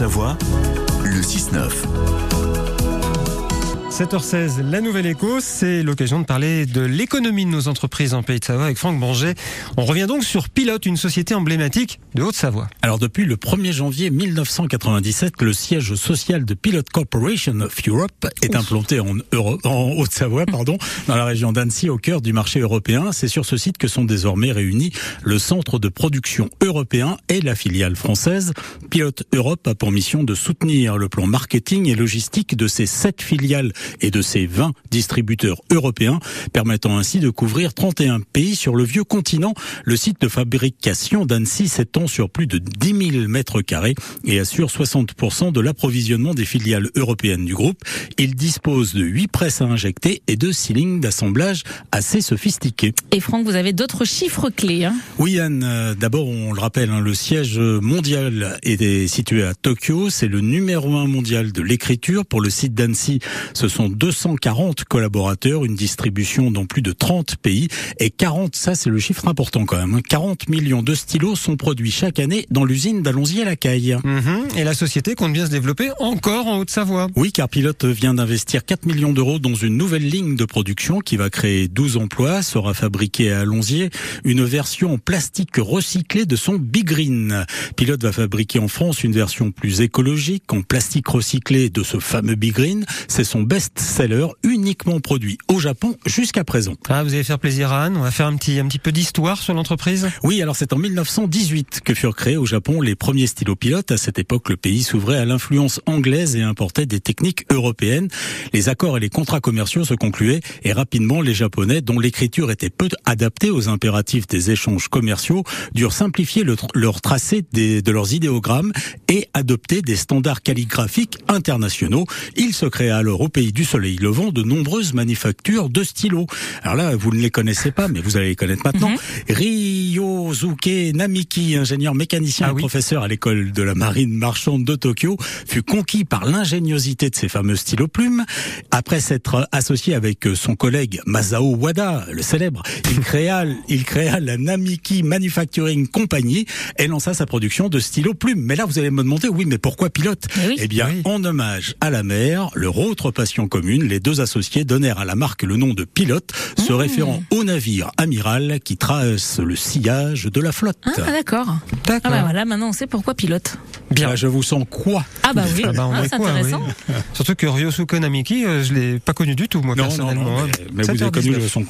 Haute-Savoie, le 6-9. 7h16, la nouvelle écho, c'est l'occasion de parler de l'économie de nos entreprises en Pays de Savoie avec Franck Banger. On revient donc sur Pilote, une société emblématique de Haute-Savoie. Alors depuis le 1er janvier 1997, le siège social de Pilote Corporation of Europe est implanté en, en Haute-Savoie, pardon, dans la région d'Annecy, au cœur du marché européen. C'est sur ce site que sont désormais réunis le centre de production européen et la filiale française. Pilote Europe a pour mission de soutenir le plan marketing et logistique de ces sept filiales et de ses 20 distributeurs européens, permettant ainsi de couvrir 31 pays sur le vieux continent. Le site de fabrication d'Annecy s'étend sur plus de 10 000 mètres carrés et assure 60% de l'approvisionnement des filiales européennes du groupe. Il dispose de 8 presses à injecter et de 6 lignes d'assemblage assez sophistiquées. Et Franck, vous avez d'autres chiffres clés. Hein? Oui, Anne. Euh, d'abord, on le rappelle, hein, le siège mondial est situé à Tokyo. C'est le numéro un mondial de l'écriture. Pour le site d'Annecy, ce sont 240 collaborateurs, une distribution dans plus de 30 pays et 40, ça c'est le chiffre important quand même, 40 hein. millions de stylos sont produits chaque année dans l'usine d'Allonzy à la Caille. Mhm. Et la société compte bien se développer encore en Haute-Savoie. Oui, car Pilote vient d'investir 4 millions d'euros dans une nouvelle ligne de production qui va créer 12 emplois, sera fabriquée à Allonzier, une version en plastique recyclé de son Big Green. Pilote va fabriquer en France une version plus écologique en plastique recyclé de ce fameux Big Green. C'est son best seller uniquement produit au Japon jusqu'à présent. Ah, vous allez faire plaisir à Anne. On va faire un petit, un petit peu d'histoire sur l'entreprise. Oui, alors c'est en 1918 que furent créés au Japon les premiers stylos pilotes. À cette époque, le pays s'ouvrait à l'influence anglaise et importait des techniques européennes. Les accords et les contrats commerciaux se concluaient et rapidement les Japonais, dont l'écriture était peu adaptée aux impératifs des échanges commerciaux, durent simplifier leur tracé de leurs idéogrammes et adopter des standards calligraphiques internationaux. Il se créa alors au pays du du soleil levant de nombreuses manufactures de stylos. Alors là, vous ne les connaissez pas, mais vous allez les connaître maintenant. Mhm. Ryozuke Namiki, ingénieur mécanicien ah et professeur à l'école de la marine marchande de Tokyo, fut conquis par l'ingéniosité de ses fameux stylos plumes. Après s'être associé avec son collègue Masao Wada, le célèbre, il créa, il créa la Namiki Manufacturing Company et lança sa production de stylos plumes. Mais là, vous allez me demander, oui, mais pourquoi pilote? Eh bien, en hommage à la mer, leur autre passion commune, les deux associés donnèrent à la marque le nom de Pilote, se mmh. référant au navire amiral qui trace le sillage de la flotte. Ah, d'accord. Ah bah voilà, maintenant on sait pourquoi Pilote. Bien. Ah, je vous sens quoi Ah bah oui, ah bah, ah, c'est intéressant. Surtout que Ryosuke Namiki, euh, je l'ai pas connu du tout moi personnellement. mais, hein. vous avez connu son,